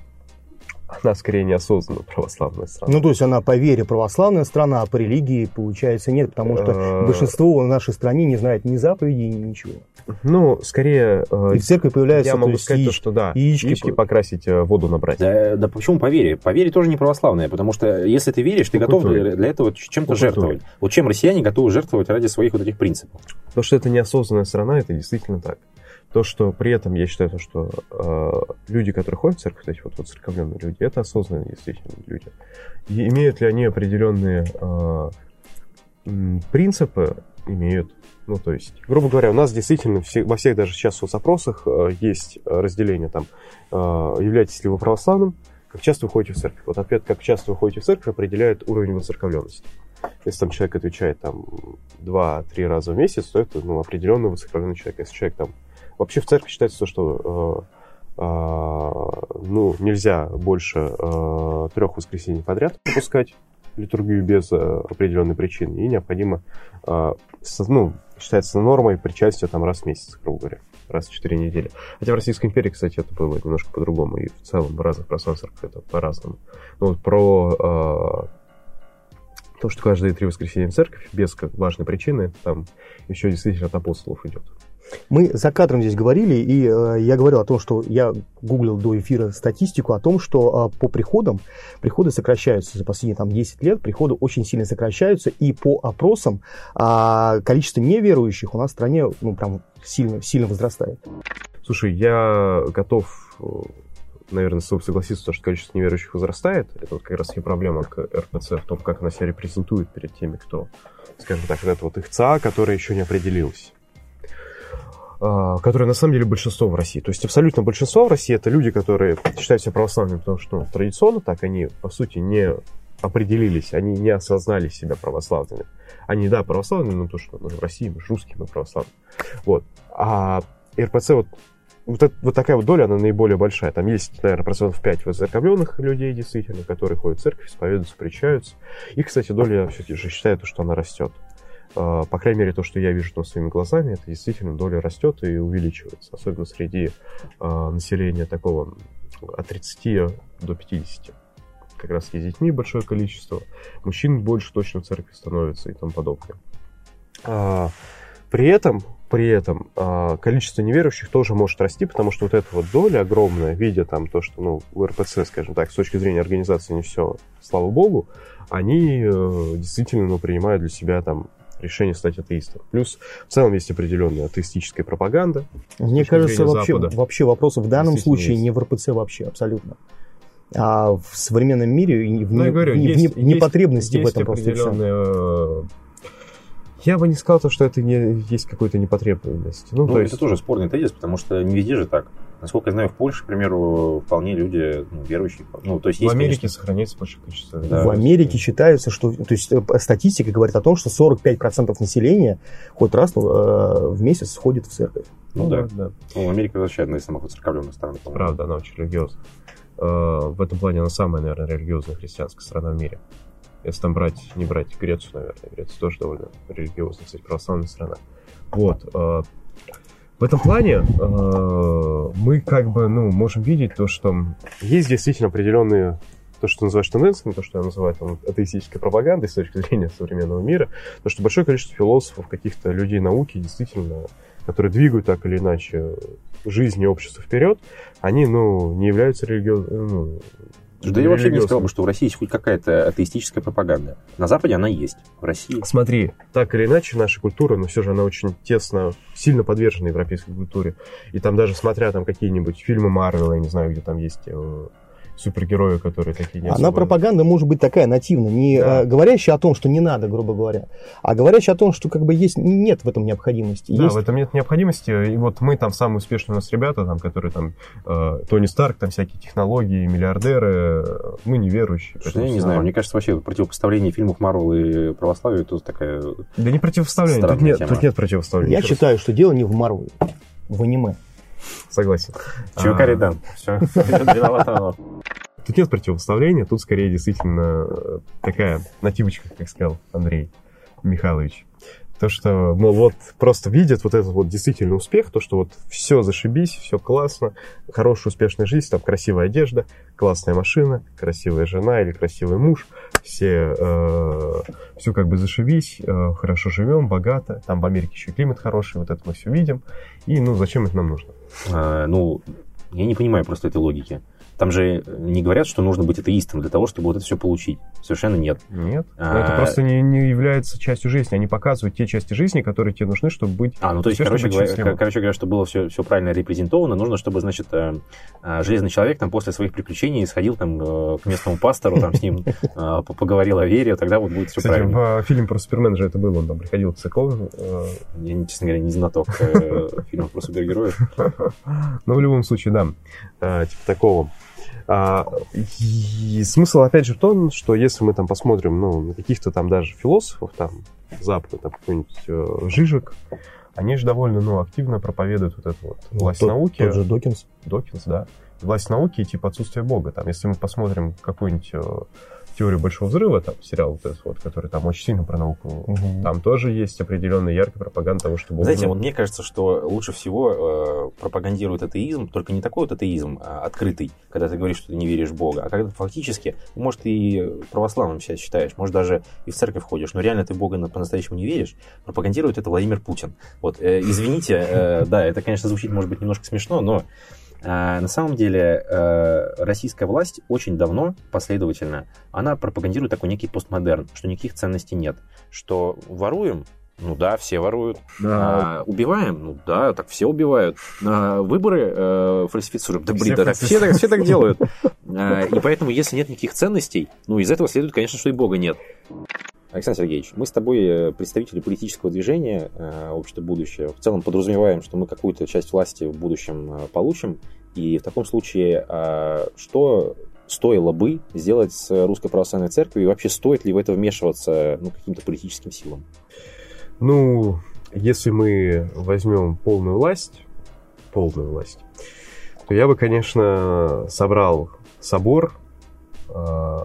она скорее неосознанно православная страна. Ну, то есть она по вере православная страна, а по религии, получается, нет, потому что э, большинство в нашей стране не знает ни заповедей, ни ничего. Ну, скорее... Э, И в церкви появляются... Я могу сказать то, что да, яички, яички покрасить, э, воду набрать. Да, да почему по вере? По вере тоже не православная, потому что если ты веришь, ты готов для, для этого чем-то жертвовать. Вот чем россияне готовы жертвовать ради своих вот этих принципов? То, что это неосознанная страна, это действительно так то, что при этом я считаю, то, что э, люди, которые ходят в церковь, эти вот, вот церковленные люди, это осознанные действительно люди. И имеют ли они определенные э, принципы? Имеют. Ну, то есть, грубо говоря, у нас действительно все, во всех даже сейчас соцопросах э, есть разделение там, э, являетесь ли вы православным, как часто вы ходите в церковь. Вот ответ, как часто вы ходите в церковь, определяет уровень воцерковленности. Если там человек отвечает там 2-3 раза в месяц, то это ну, определенный воцерковленный человек. Если человек там Вообще в церкви считается то, что э, э, ну, нельзя больше э, трех воскресений подряд пропускать литургию без определенной причины, и необходимо, ну, считается нормой причастия там раз в месяц, грубо говоря, раз в четыре недели. Хотя в Российской империи, кстати, это было немножко по-другому, и в целом в разных православных это по-разному. Ну, вот про То, что каждые три воскресенья в церковь, без важной причины, там еще действительно от апостолов идет. Мы за кадром здесь говорили, и э, я говорил о том, что я гуглил до эфира статистику о том, что э, по приходам, приходы сокращаются за последние там, 10 лет, приходы очень сильно сокращаются, и по опросам э, количество неверующих у нас в стране ну, прям сильно, сильно возрастает. Слушай, я готов, э, наверное, с тобой согласиться, что количество неверующих возрастает. Это вот как раз и проблема к РПЦ в том, как она себя репрезентует перед теми, кто, скажем так, вот это вот их ЦА, которая еще не определилась которые на самом деле большинство в России. То есть абсолютно большинство в России это люди, которые считают себя православными, потому что ну, традиционно так они, по сути, не определились, они не осознали себя православными. Они, да, православные, но то, что мы в России, мы же русские, мы православные. Вот. А РПЦ вот вот, это, вот такая вот доля, она наиболее большая. Там есть, наверное, процентов 5 воцерковленных людей, действительно, которые ходят в церковь, исповедуются, встречаются. И, кстати, доля все-таки же считает, что она растет. А, по крайней мере, то, что я вижу своими глазами, это действительно доля растет и увеличивается, особенно среди э, населения такого от 30 до 50. Как раз есть детьми большое количество, мужчин больше точно в церкви становится и тому подобное. А, при этом, при этом а, количество неверующих тоже может расти, потому что вот эта вот доля огромная, видя там то, что ну, в РПЦ, скажем так, с точки зрения организации не все, слава богу, они э, действительно ну, принимают для себя там решение стать атеистом. Плюс в целом есть определенная атеистическая пропаганда. Мне кажется, вообще, вообще вопрос в данном случае есть. не в РПЦ вообще, абсолютно. А в современном мире в, ну, не, говорю, в, есть, в непотребности есть, в этом просто определенная я бы не сказал, то, что это не есть какой-то непотребность. Ну, ну то есть... это тоже спорный тезис, потому что не везде же так. Насколько я знаю, в Польше, к примеру, вполне люди ну, верующие. Ну, то есть, в есть, Америке конечно... сохраняется большое количество. Да, в Америке считается, что... То есть э, статистика говорит о том, что 45% населения хоть раз э, в месяц сходит в церковь. Ну, ну да. да. Ну, Америка вообще одна из самых церковленных стран. Правда, она очень религиозная. Э, в этом плане она самая, наверное, религиозная христианская страна в мире. Если там брать, не брать Грецию, наверное. Греция тоже довольно религиозная, кстати, православная страна. Вот. В этом плане э, мы как бы, ну, можем видеть то, что есть действительно определенные то, что называешь тенденциями, то, что я называю там, атеистической пропагандой с точки зрения современного мира, то, что большое количество философов, каких-то людей науки, действительно, которые двигают так или иначе жизнь и общество вперед, они, ну, не являются религиозными, ну, да я вообще не сказал бы, что в России есть хоть какая-то атеистическая пропаганда. На Западе она есть, в России... Смотри, так или иначе, наша культура, но все же она очень тесно, сильно подвержена европейской культуре. И там даже смотря там какие-нибудь фильмы Марвела, я не знаю, где там есть э, супергерои, которые такие не Она пропаганда может быть такая нативная, не да. говорящая о том, что не надо, грубо говоря, а говорящая о том, что как бы есть нет в этом необходимости. Да, есть... в этом нет необходимости. И вот мы там самые успешные у нас ребята, там, которые там э, Тони Старк, там всякие технологии, миллиардеры, мы неверующие. Что я не знаю, мне кажется, вообще противопоставление фильмов Марвел и православию тут такая. Да не противопоставление, тут нет, тут нет противопоставления. Я считаю, что дело не в Марвеле, в аниме. Согласен. Чукаридан. Все, *laughs* виноват Тут нет противопоставления, тут скорее действительно э, такая нативочка, как сказал Андрей Михайлович. То, что, мол, вот просто видят вот этот вот действительно успех, то, что вот все зашибись, все классно, хорошая успешная жизнь, там красивая одежда, классная машина, красивая жена или красивый муж, все, э, все как бы зашибись, э, хорошо живем, богато, там в Америке еще климат хороший, вот это мы все видим, и, ну, зачем это нам нужно? А, ну, я не понимаю просто этой логики. Там же не говорят, что нужно быть атеистом для того, чтобы вот это все получить. Совершенно нет. Нет. А... Это просто не, не является частью жизни. Они показывают те части жизни, которые тебе нужны, чтобы быть. А, ну то есть, короче говоря, короче говоря, чтобы было все, все правильно репрезентовано, нужно, чтобы, значит, э, э, железный человек там после своих приключений сходил там э, к местному пастору, там с ним поговорил о вере, тогда вот будет все Кстати, правильно. в фильме про Супермена же это было, он там приходил к церковному. Я, честно говоря, не знаток фильмов про супергероев. *laughs* Но в любом случае, да, типа такого. А, и смысл, опять же, в том, что если мы там посмотрим, ну, на каких-то там даже философов, там, Запада, там, какой-нибудь э, Жижик, они же довольно, ну, активно проповедуют вот эту вот ну, власть тот, науки. Тот же Докинс. Докинс, да. Власть науки и типа отсутствие Бога. Там, если мы посмотрим какой-нибудь э, теорию большого взрыва, там сериал вот этот вот, который там очень сильно про науку, Мгм. там тоже есть определенная яркая пропаганда того, что Бога Знаете, нет. вот мне кажется, что лучше всего э, пропагандирует атеизм, только не такой вот атеизм а, открытый, когда ты говоришь, что ты не веришь в Бога, а когда фактически, ну, может, и православным себя считаешь, может, даже и в церковь ходишь, но реально ты Бога на- по-настоящему не веришь, пропагандирует это Владимир Путин. Вот, э, извините, э, да, это, конечно, звучит, может быть, немножко смешно, но на самом деле э, российская власть очень давно, последовательно, она пропагандирует такой некий постмодерн, что никаких ценностей нет, что воруем, ну да, все воруют. А, убиваем? Ну да, так все убивают. А, выборы э, фальсифицируем? Да блин, Все да, так все, так, все так делают. А, и поэтому, если нет никаких ценностей, ну из этого следует, конечно, что и Бога нет. Александр Сергеевич, мы с тобой э, представители политического движения э, «Общество будущее». В целом подразумеваем, что мы какую-то часть власти в будущем э, получим. И в таком случае, а, что стоило бы сделать с Русской Православной Церковью? И вообще стоит ли в это вмешиваться ну, каким-то политическим силам? Ну, если мы возьмем полную власть, полную власть, то я бы, конечно, собрал собор э,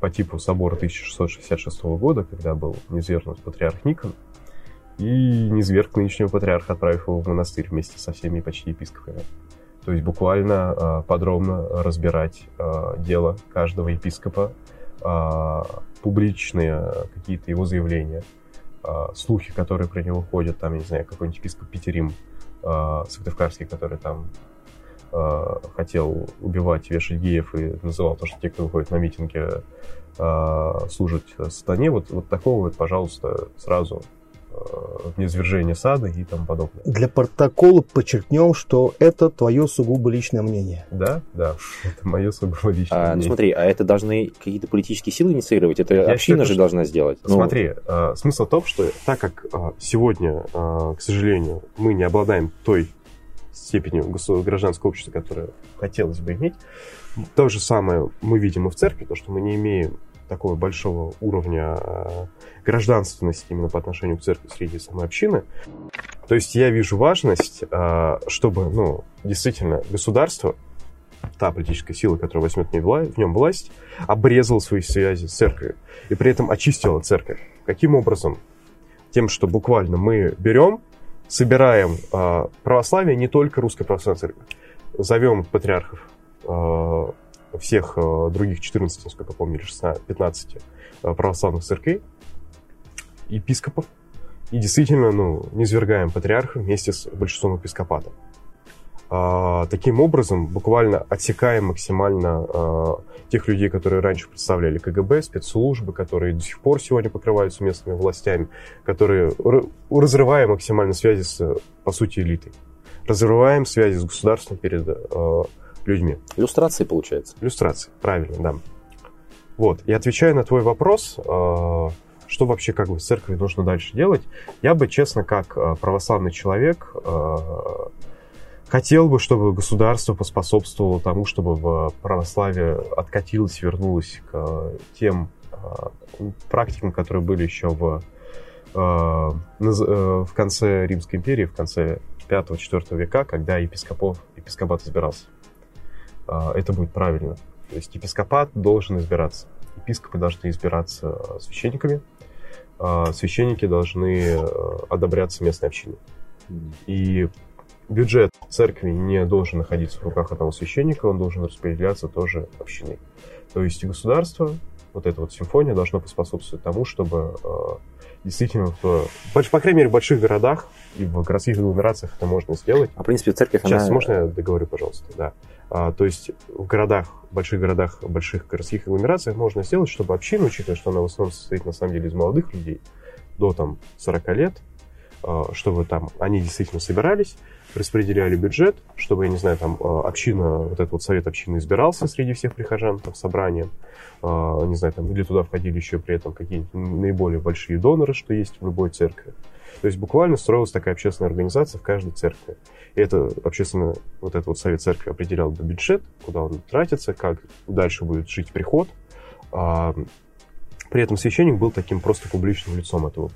по типу собора 1666 года, когда был низвергнут патриарх Никон, и низверг нынешнего патриарха, отправив его в монастырь вместе со всеми почти епископами. То есть буквально э, подробно разбирать э, дело каждого епископа, э, публичные какие-то его заявления, а, слухи, которые про него ходят, там, я не знаю, какой-нибудь епископ Петерим а, Сыктывкарский, который там а, хотел убивать, вешать геев и называл то, что те, кто выходит на митинги, а, служат сатане. Вот, вот такого вот, пожалуйста, сразу а, низвержение сада и тому подобное. Для протокола подчеркнем, что это твое сугубо личное мнение. Да, да, это мое сугубо личное А, ну мнение. смотри, а это должны какие-то политические силы инициировать? Это Я община считаю, же что- должна сделать. Ну, Смотри, э, смысл в том, что так как э, сегодня, э, к сожалению, мы не обладаем той степенью гражданского общества, которое хотелось бы иметь, то же самое мы видим и в церкви, то, что мы не имеем такого большого уровня э, гражданственности именно по отношению к церкви среди самой общины. То есть я вижу важность, э, чтобы, ну, действительно, государство, та политическая сила, которая возьмет в нем власть, обрезала свои связи с церковью и при этом очистила церковь. Каким образом? Тем, что буквально мы берем, собираем э, православие, не только русской православной церкви, зовем патриархов э, всех э, других 14, насколько я помню, или 16, 15 э, православных церквей, епископов, и действительно, ну, низвергаем патриарха вместе с большинством епископата. А, таким образом, буквально отсекаем максимально а, тех людей, которые раньше представляли КГБ, спецслужбы, которые до сих пор сегодня покрываются местными властями, которые р- разрываем максимально связи с, по сути, элитой. Разрываем связи с государством перед а, людьми. Иллюстрации, получается. Иллюстрации, правильно, да. Вот, и отвечая на твой вопрос, что вообще как бы с церковью нужно дальше делать, я бы, честно, как православный человек, хотел бы, чтобы государство поспособствовало тому, чтобы православие откатилось, вернулось к э, тем э, практикам, которые были еще в, э, в конце Римской империи, в конце 5-4 века, когда епископов, епископат избирался. Это будет правильно. То есть епископат должен избираться. Епископы должны избираться священниками, священники должны одобряться местной общиной. И бюджет церкви не должен находиться в руках одного священника, он должен распределяться тоже общиной. То есть государство, вот эта вот симфония должна поспособствовать тому, чтобы э, действительно, в, по крайней мере, в больших городах и в городских агломерациях это можно сделать. А в принципе церковь, Сейчас, она... можно я договорю, пожалуйста, да. А, то есть в городах, в больших городах, в больших городских агломерациях можно сделать, чтобы община, учитывая, что она в основном состоит на самом деле из молодых людей, до там 40 лет, а, чтобы там они действительно собирались, распределяли бюджет, чтобы, я не знаю, там а, община, вот этот вот совет общины избирался среди всех прихожан там собранием, а, не знаю, там, или туда входили еще при этом какие-нибудь наиболее большие доноры, что есть в любой церкви. То есть буквально строилась такая общественная организация в каждой церкви. И это общественно, вот этот вот совет церкви определял бюджет, куда он тратится, как дальше будет жить приход. А, при этом священник был таким просто публичным лицом этого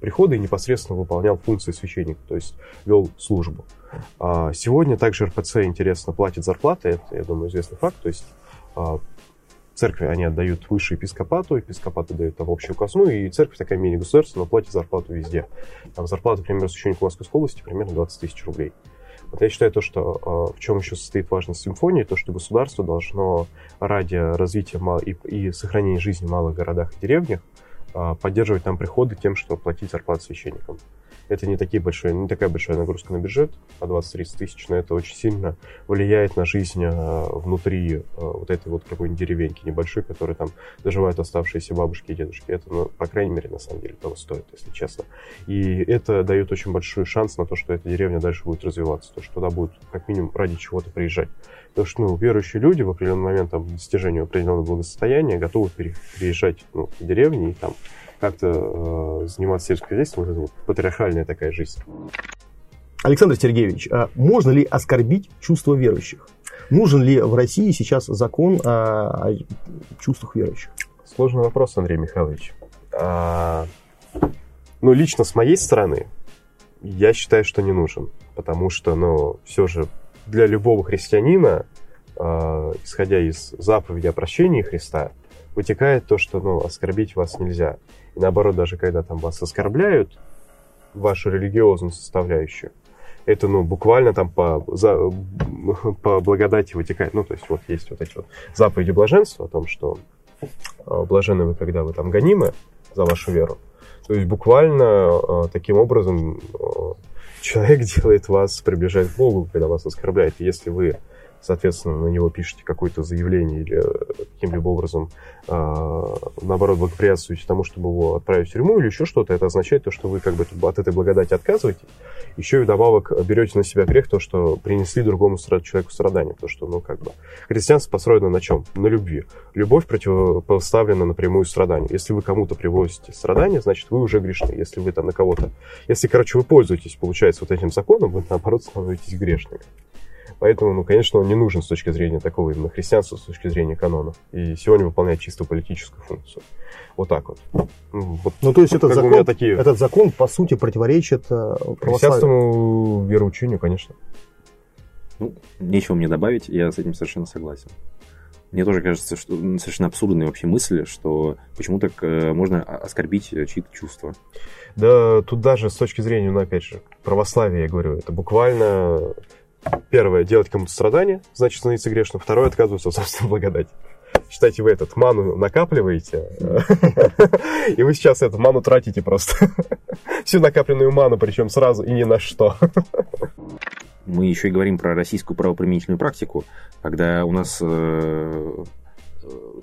прихода и непосредственно выполнял функции священника, то есть вел службу. А, сегодня также РПЦ, интересно, платит зарплаты, это, я думаю, известный факт, то есть а, церкви они отдают выше епископату, епископат отдает там общую казну, и церковь такая мини-государство, но платит зарплату везде. Там зарплата, например, священника Московской области примерно 20 тысяч рублей. Вот я считаю то, что в чем еще состоит важность симфонии, то, что государство должно ради развития и, и сохранения жизни в малых городах и деревнях поддерживать там приходы тем, что платить зарплату священникам это не, такие большие, не такая большая нагрузка на бюджет, по 20-30 тысяч, но это очень сильно влияет на жизнь э, внутри э, вот этой вот какой-нибудь деревеньки небольшой, которой там доживают оставшиеся бабушки и дедушки. Это, ну, по крайней мере, на самом деле того стоит, если честно. И это дает очень большой шанс на то, что эта деревня дальше будет развиваться, то, что туда будут как минимум ради чего-то приезжать. Потому что ну, верующие люди в определенный момент там, достижения определенного благосостояния готовы переезжать ну, в деревни и там как-то э, заниматься сельским хозяйством, вот это вот патриархальная такая жизнь. Александр Сергеевич, а можно ли оскорбить чувства верующих? Нужен ли в России сейчас закон о чувствах верующих? Сложный вопрос, Андрей Михайлович. А, ну, лично с моей стороны, я считаю, что не нужен. Потому что, ну, все же для любого христианина, э, исходя из заповеди о прощении Христа, вытекает то, что, ну, оскорбить вас нельзя. И наоборот, даже когда там вас оскорбляют, вашу религиозную составляющую, это, ну, буквально там по, за, *laughs* по благодати вытекает. Ну, то есть вот есть вот эти вот заповеди блаженства о том, что а, блаженны вы, когда вы там гонимы за вашу веру. То есть буквально а, таким образом а, человек *laughs* делает вас, приближает к Богу, когда вас оскорбляет. Если вы соответственно, на него пишете какое-то заявление или э, каким-либо образом, э, наоборот, благоприятствуете тому, чтобы его отправить в тюрьму или еще что-то, это означает то, что вы как бы от этой благодати отказываетесь, еще и вдобавок берете на себя грех то, что принесли другому человеку страдания, потому что, ну, как бы, христианство построено на чем? На любви. Любовь противопоставлена напрямую страданию. Если вы кому-то привозите страдания, значит, вы уже грешны. Если вы там на кого-то... Если, короче, вы пользуетесь, получается, вот этим законом, вы, наоборот, становитесь грешными. Поэтому, ну, конечно, он не нужен с точки зрения такого именно христианства, с точки зрения канона. И сегодня выполняет чисто политическую функцию. Вот так вот. Ну, вот ну то есть этот закон, такие... этот закон, по сути, противоречит э, Христианскому вероучению, конечно. Ну, нечего мне добавить, я с этим совершенно согласен. Мне тоже кажется, что совершенно абсурдная вообще мысль, что почему так э, можно оскорбить чьи-то чувства. Да, тут даже с точки зрения, ну, опять же, православия, я говорю, это буквально Первое, делать кому-то страдания, значит становиться грешным. Второе, отказываться от собственной благодати. Считайте, вы этот ману накапливаете, *laughs* и вы сейчас эту ману тратите просто. *laughs* Всю накапленную ману, причем сразу и ни на что. Мы еще и говорим про российскую правоприменительную практику, когда у нас э,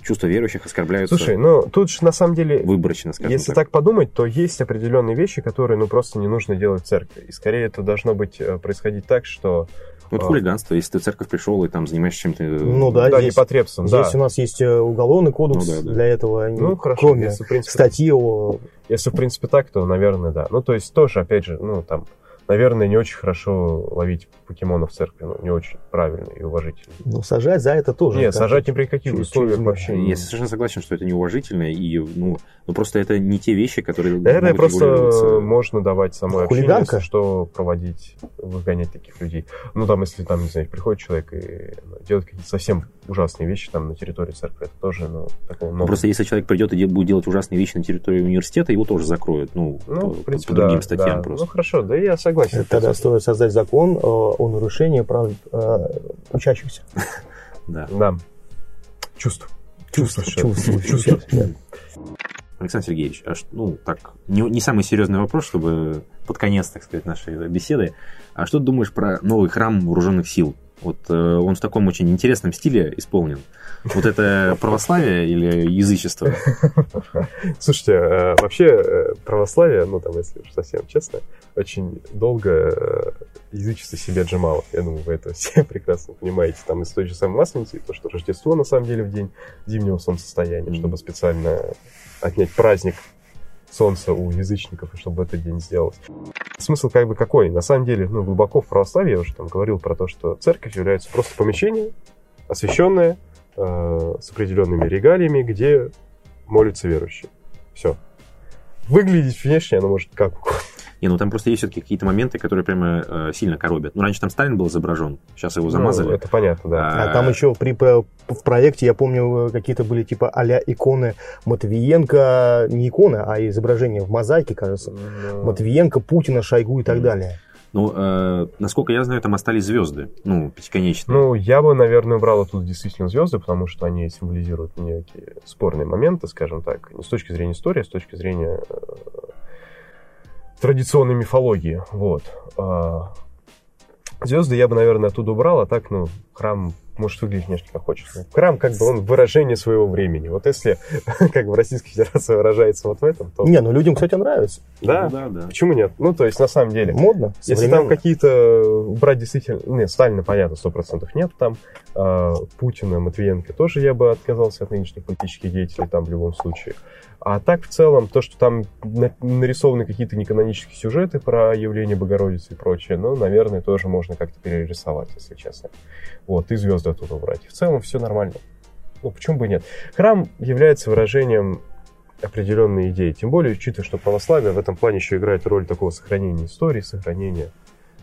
чувства верующих оскорбляются. Слушай, ну тут же на самом деле... Выборочно, скажем Если так. так подумать, то есть определенные вещи, которые ну просто не нужно делать в церкви. И скорее это должно быть э, происходить так, что ну, это а. хулиганство, если ты в церковь пришел и там занимаешься чем-то... Ну да, да здесь, непотребством. Здесь да. у нас есть э, уголовный кодекс ну, да, да. для этого, ну, хорошо, кроме если, в принципе, статьи о... Если, в принципе, так, то, наверное, да. Ну, то есть тоже, опять же, ну, там, наверное, не очень хорошо ловить покемонов в церкви, ну, не очень правильно и уважительно. Ну, сажать за это тоже. Нет, сажать ни при каких условиях вообще. Я совершенно согласен, что это неуважительно, и, ну, ну просто это не те вещи, которые Наверное, просто можно давать самой общине, что проводить, выгонять таких людей. Ну, там, если там, не знаю, приходит человек и ну, делает какие-то совсем ужасные вещи там на территории церкви, это тоже, ну, такого много. Просто если человек придет и будет делать ужасные вещи на территории университета, его тоже закроют, ну, ну по, в принципе, по другим да, статьям да. просто. Ну, хорошо, да я согласен согласен. Тогда стоит создать закон э, о нарушении прав э, учащихся. *laughs* Да. Да. Чувств. Чувств. Чувств. Александр Сергеевич, а ну так, не, не самый серьезный вопрос, чтобы под конец, так сказать, нашей беседы. А что ты думаешь про новый храм вооруженных сил? Вот э, он в таком очень интересном стиле исполнен. Вот это *laughs* православие или язычество? *laughs* Слушайте, э, вообще православие, ну там, если уж совсем честно, очень долго э, язычество себе отжимало. Я думаю, вы это *laughs* все прекрасно понимаете. Там из той же самой Масленицы, то, что Рождество на самом деле в день зимнего солнцестояния, чтобы специально отнять праздник солнца у язычников, и чтобы этот день сделать. Смысл как бы какой? На самом деле, ну, глубоко в православии, я уже там говорил про то, что церковь является просто помещение, освященное, э, с определенными регалиями, где молятся верующие. Все. Выглядеть внешне оно может как угодно. Не, ну там просто есть все-таки какие-то моменты, которые прямо э, сильно коробят. Ну, раньше там Сталин был изображен, сейчас его замазали. Ну, это понятно, да. А, там еще при, в проекте, я помню, какие-то были типа а иконы Матвиенко, не иконы, а изображения в мозаике, кажется. Ну, Матвиенко, Путина, Шойгу и так далее. Ну, э, насколько я знаю, там остались звезды, ну, пятиконечные. Ну, я бы, наверное, убрал тут действительно звезды, потому что они символизируют некие спорные моменты, скажем так, не с точки зрения истории, а с точки зрения э, традиционной мифологии. Вот. А, звезды я бы, наверное, оттуда убрал, а так, ну, храм может выглядеть внешне как хочется. Храм, как бы, он выражение своего времени. Вот если, *laughs* как бы, Российская Федерация выражается вот в этом, то... Не, ну людям, кстати, нравится. Да? Ну, да, да. Почему нет? Ну, то есть, на самом деле... Модно, Если там какие-то брать действительно... Нет, Сталина, понятно, сто процентов нет там. А, Путина, Матвиенко тоже я бы отказался от нынешних политических деятелей там в любом случае. А так, в целом, то, что там нарисованы какие-то неканонические сюжеты про явление Богородицы и прочее, ну, наверное, тоже можно как-то перерисовать, если честно. Вот, и звезды оттуда убрать. В целом все нормально. Ну, почему бы и нет? Храм является выражением определенной идеи. Тем более, учитывая, что православие в этом плане еще играет роль такого сохранения истории, сохранения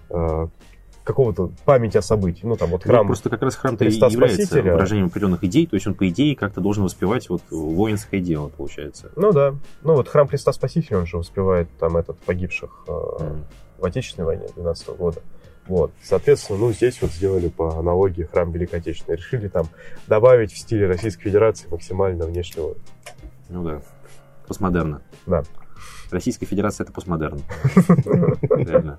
э, какого-то памяти о событии. Ну, там вот храм. Ну, просто как раз храм-то и является выражением определенных идей, то есть он, по идее, как-то должен воспевать вот воинское дело, получается. Ну да. Ну вот храм Христа Спасителя, он же воспевает там этот погибших э, mm. в Отечественной войне 12 -го года. Вот, соответственно, ну, здесь вот сделали по аналогии храм Великой Отечественной. Решили там добавить в стиле Российской Федерации максимально внешнего. Ну да, постмодерна. Да. Российская Федерация это постмодерн. *laughs* Реально.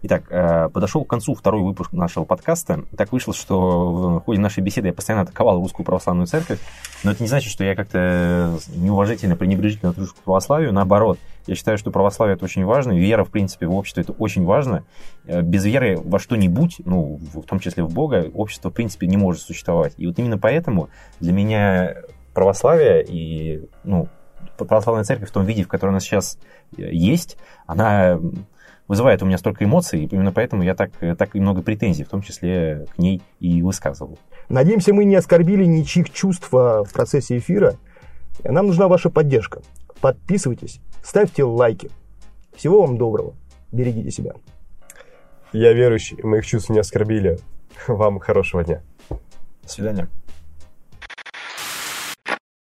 Итак, э, подошел к концу второй выпуск нашего подкаста. Так вышло, что в ходе нашей беседы я постоянно атаковал русскую православную церковь, но это не значит, что я как-то неуважительно, пренебрежительно отношусь к православию. Наоборот, я считаю, что православие это очень важно, вера, в принципе, в обществе это очень важно. Э, без веры во что-нибудь, ну, в том числе в Бога, общество, в принципе, не может существовать. И вот именно поэтому для меня православие и, ну, православная церковь в том виде, в котором она сейчас э, есть, она вызывает у меня столько эмоций, и именно поэтому я так, так и много претензий, в том числе к ней и высказывал. Надеемся, мы не оскорбили ничьих чувств в процессе эфира. Нам нужна ваша поддержка. Подписывайтесь, ставьте лайки. Всего вам доброго. Берегите себя. Я верующий, моих чувств не оскорбили. Вам хорошего дня. До свидания.